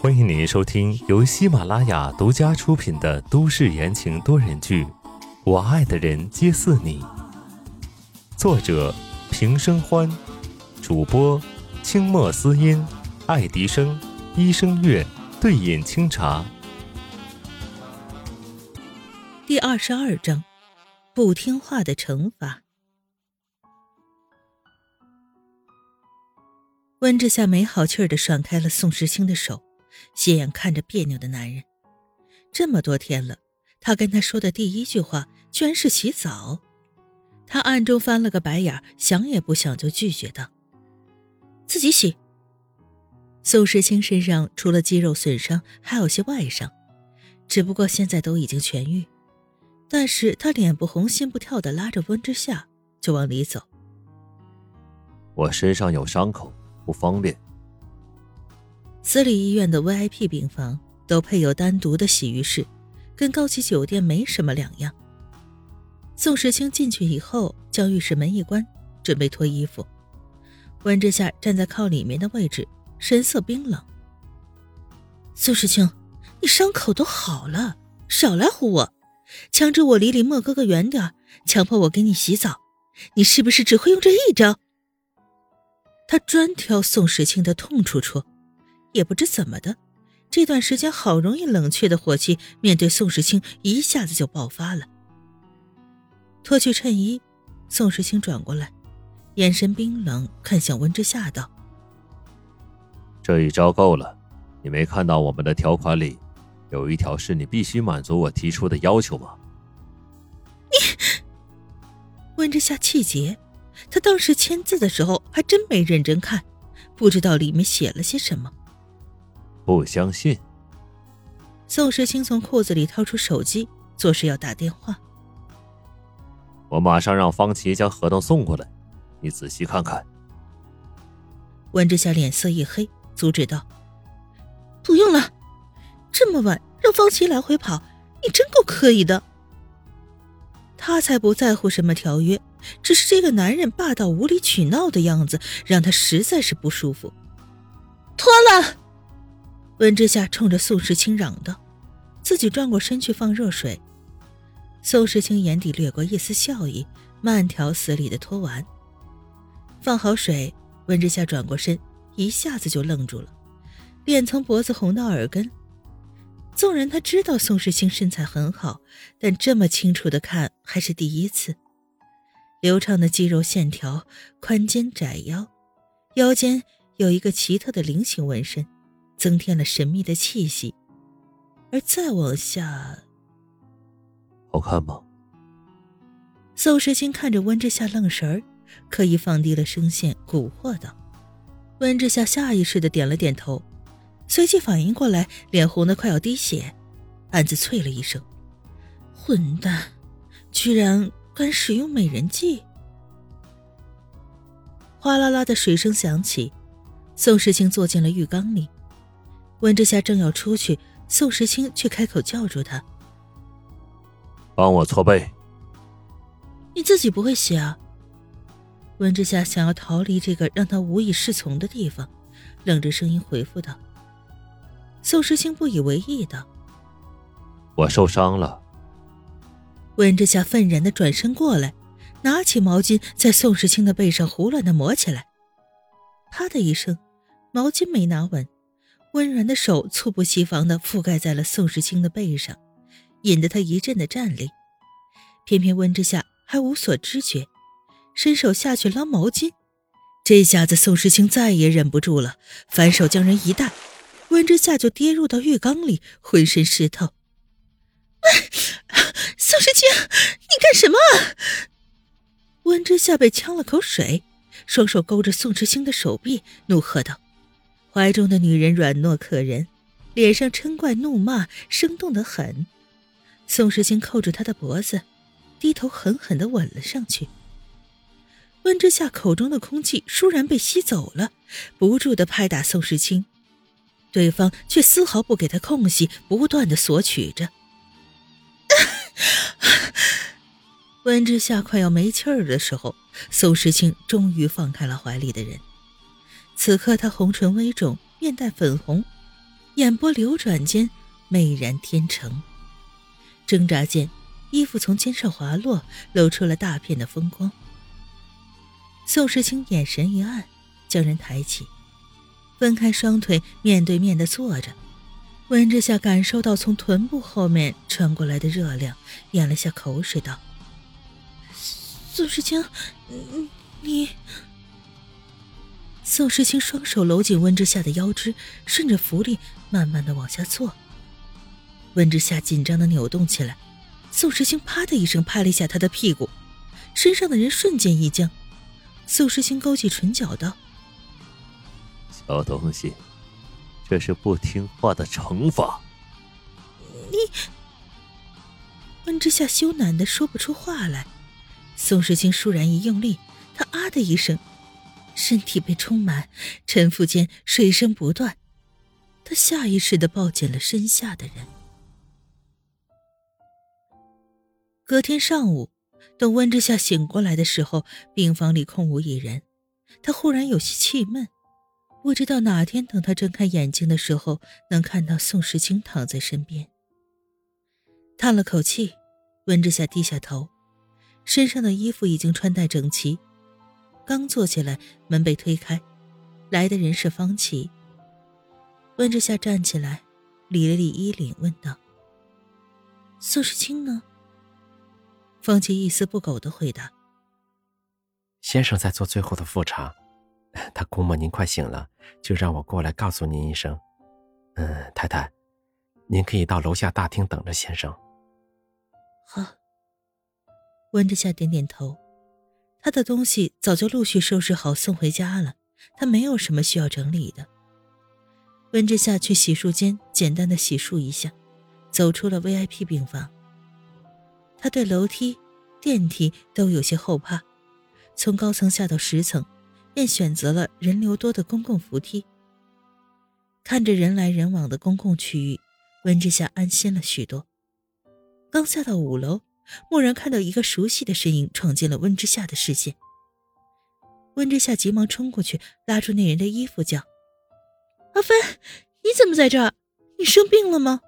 欢迎您收听由喜马拉雅独家出品的都市言情多人剧《我爱的人皆似你》，作者平生欢，主播清墨思音、爱迪生、一生月、对饮清茶。第二十二章，不听话的惩罚。温之夏没好气儿的甩开了宋时清的手，斜眼看着别扭的男人。这么多天了，他跟他说的第一句话居然是洗澡。他暗中翻了个白眼，想也不想就拒绝道：“自己洗。”宋时清身上除了肌肉损伤，还有些外伤，只不过现在都已经痊愈。但是他脸不红心不跳的拉着温之夏就往里走。我身上有伤口。不方便。私立医院的 VIP 病房都配有单独的洗浴室，跟高级酒店没什么两样。宋时清进去以后，将浴室门一关，准备脱衣服。温之夏站在靠里面的位置，神色冰冷。宋时清，你伤口都好了，少来唬我，强制我离李莫哥哥远点，强迫我给你洗澡，你是不是只会用这一招？他专挑宋时清的痛处戳，也不知怎么的，这段时间好容易冷却的火气，面对宋时清一下子就爆发了。脱去衬衣，宋时清转过来，眼神冰冷，看向温之夏道：“这一招够了，你没看到我们的条款里，有一条是你必须满足我提出的要求吗？”你，温之夏气结。他当时签字的时候还真没认真看，不知道里面写了些什么。不相信？宋时清从裤子里掏出手机，做事要打电话。我马上让方琦将合同送过来，你仔细看看。温之夏脸色一黑，阻止道：“不用了，这么晚让方琦来回跑，你真够可以的。他才不在乎什么条约。”只是这个男人霸道无理取闹的样子，让他实在是不舒服。脱了！温之夏冲着宋时清嚷道，自己转过身去放热水。宋时清眼底掠过一丝笑意，慢条斯理的脱完。放好水，温之夏转过身，一下子就愣住了，脸从脖子红到耳根。纵然他知道宋时清身材很好，但这么清楚的看还是第一次。流畅的肌肉线条，宽肩窄腰，腰间有一个奇特的菱形纹身，增添了神秘的气息。而再往下，好看吗？宋时清看着温之夏愣神儿，刻意放低了声线，蛊惑道：“温之夏下意识的点了点头，随即反应过来，脸红的快要滴血，暗自啐了一声：‘混蛋，居然！’”敢使用美人计！哗啦啦的水声响起，宋时清坐进了浴缸里。温之夏正要出去，宋时清却开口叫住他：“帮我搓背。”你自己不会洗啊？温之夏想要逃离这个让他无以适从的地方，冷着声音回复道。宋时清不以为意道：“我受伤了。”温之夏愤然的转身过来，拿起毛巾在宋时清的背上胡乱的抹起来。啪的一声，毛巾没拿稳，温软的手猝不及防的覆盖在了宋时清的背上，引得他一阵的战栗。偏偏温之夏还无所知觉，伸手下去捞毛巾，这下子宋时清再也忍不住了，反手将人一带，温之夏就跌入到浴缸里，浑身湿透。宋时清，你干什么？温之夏被呛了口水，双手勾着宋时清的手臂，怒喝道：“怀中的女人软糯可人，脸上嗔怪怒骂，生动的很。”宋时清扣住她的脖子，低头狠狠的吻了上去。温之夏口中的空气倏然被吸走了，不住的拍打宋时清，对方却丝毫不给他空隙，不断的索取着。温之夏快要没气儿的时候，宋时清终于放开了怀里的人。此刻他红唇微肿，面带粉红，眼波流转间媚然天成。挣扎间，衣服从肩上滑落，露出了大片的风光。宋时清眼神一暗，将人抬起，分开双腿，面对面的坐着。温之夏感受到从臀部后面传过来的热量，咽了下口水，道：“宋时清，你……”宋时清双手搂紧温之夏的腰肢，顺着浮力慢慢的往下坐。温之夏紧张的扭动起来，宋时清啪的一声拍了一下他的屁股，身上的人瞬间一僵。宋时清勾起唇角道：“小东西。”这是不听话的惩罚。你，温之夏羞赧的说不出话来。宋时清倏然一用力，他啊的一声，身体被充满，沉浮间水声不断。他下意识的抱紧了身下的人。隔天上午，等温之夏醒过来的时候，病房里空无一人，他忽然有些气闷。不知道哪天，等他睁开眼睛的时候，能看到宋时清躺在身边。叹了口气，温之夏低下头，身上的衣服已经穿戴整齐。刚坐起来，门被推开，来的人是方琦。温之夏站起来，理了理衣领，问道：“宋时清呢？”方琦一丝不苟的回答：“先生在做最后的复查。”他估摸您快醒了，就让我过来告诉您一声。嗯，太太，您可以到楼下大厅等着先生。好。温之夏点点头，他的东西早就陆续收拾好送回家了，他没有什么需要整理的。温之夏去洗漱间简单的洗漱一下，走出了 VIP 病房。他对楼梯、电梯都有些后怕，从高层下到十层。便选择了人流多的公共扶梯。看着人来人往的公共区域，温之夏安心了许多。刚下到五楼，蓦然看到一个熟悉的身影闯进了温之夏的视线。温之夏急忙冲过去，拉住那人的衣服，叫：“阿帆，你怎么在这儿？你生病了吗？”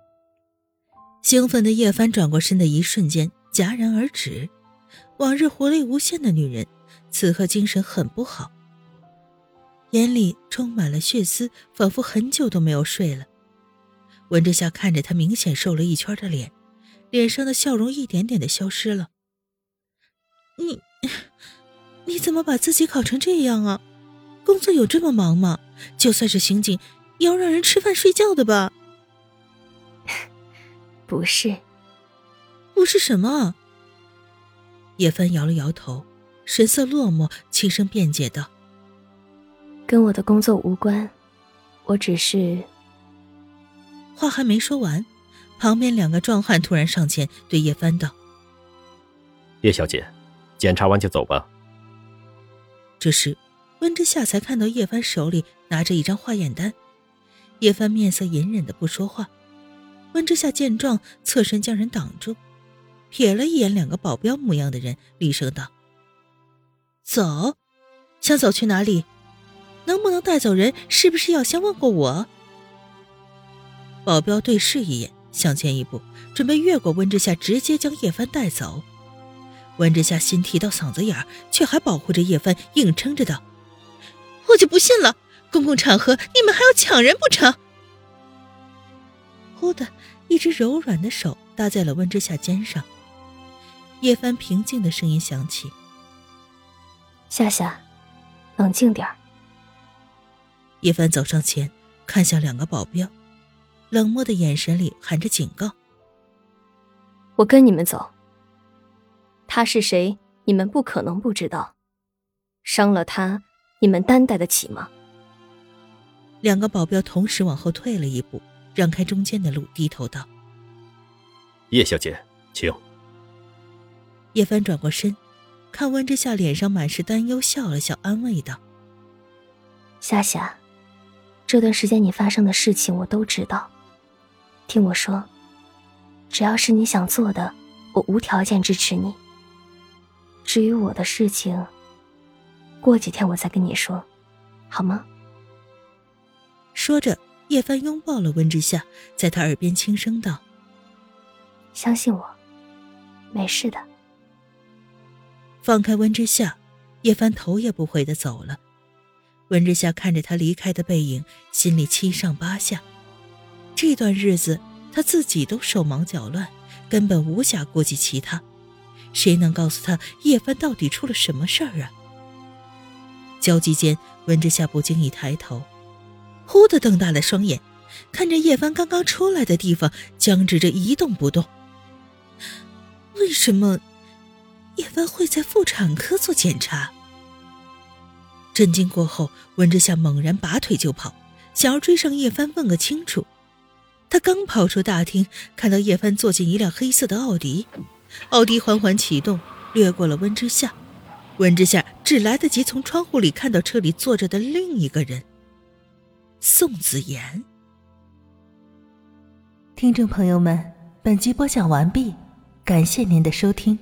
兴奋的叶帆转过身的一瞬间戛然而止。往日活力无限的女人，此刻精神很不好。眼里充满了血丝，仿佛很久都没有睡了。文之夏看着他明显瘦了一圈的脸，脸上的笑容一点点的消失了。你，你怎么把自己搞成这样啊？工作有这么忙吗？就算是刑警，也要让人吃饭睡觉的吧？不是，不是什么？叶帆摇了摇头，神色落寞，轻声辩解道。跟我的工作无关，我只是……话还没说完，旁边两个壮汉突然上前对叶帆道：“叶小姐，检查完就走吧。”这时，温之夏才看到叶帆手里拿着一张化验单。叶帆面色隐忍的不说话。温之夏见状，侧身将人挡住，瞥了一眼两个保镖模样的人，厉声道：“走，想走去哪里？”能不能带走人？是不是要先问过我？保镖对视一眼，向前一步，准备越过温之夏，直接将叶帆带走。温之夏心提到嗓子眼儿，却还保护着叶帆，硬撑着道：“我就不信了，公共场合你们还要抢人不成？”忽的一只柔软的手搭在了温之夏肩上，叶帆平静的声音响起：“夏夏，冷静点儿。”叶帆走上前，看向两个保镖，冷漠的眼神里含着警告：“我跟你们走。他是谁？你们不可能不知道。伤了他，你们担待得起吗？”两个保镖同时往后退了一步，让开中间的路，低头道：“叶小姐，请。”叶帆转过身，看温之夏脸上满是担忧，笑了笑，安慰道：“夏夏。”这段时间你发生的事情我都知道，听我说，只要是你想做的，我无条件支持你。至于我的事情，过几天我再跟你说，好吗？说着，叶帆拥抱了温之夏，在他耳边轻声道：“相信我，没事的。”放开温之夏，叶帆头也不回的走了。温之夏看着他离开的背影，心里七上八下。这段日子，他自己都手忙脚乱，根本无暇顾及其他。谁能告诉他叶帆到底出了什么事儿啊？焦急间，温之夏不经意抬头，忽的瞪大了双眼，看着叶帆刚刚出来的地方，僵直着一动不动。为什么叶帆会在妇产科做检查？震惊过后，温之夏猛然拔腿就跑，想要追上叶帆问个清楚。他刚跑出大厅，看到叶帆坐进一辆黑色的奥迪。奥迪缓缓启动，掠过了温之夏。温之夏只来得及从窗户里看到车里坐着的另一个人——宋子言。听众朋友们，本集播讲完毕，感谢您的收听。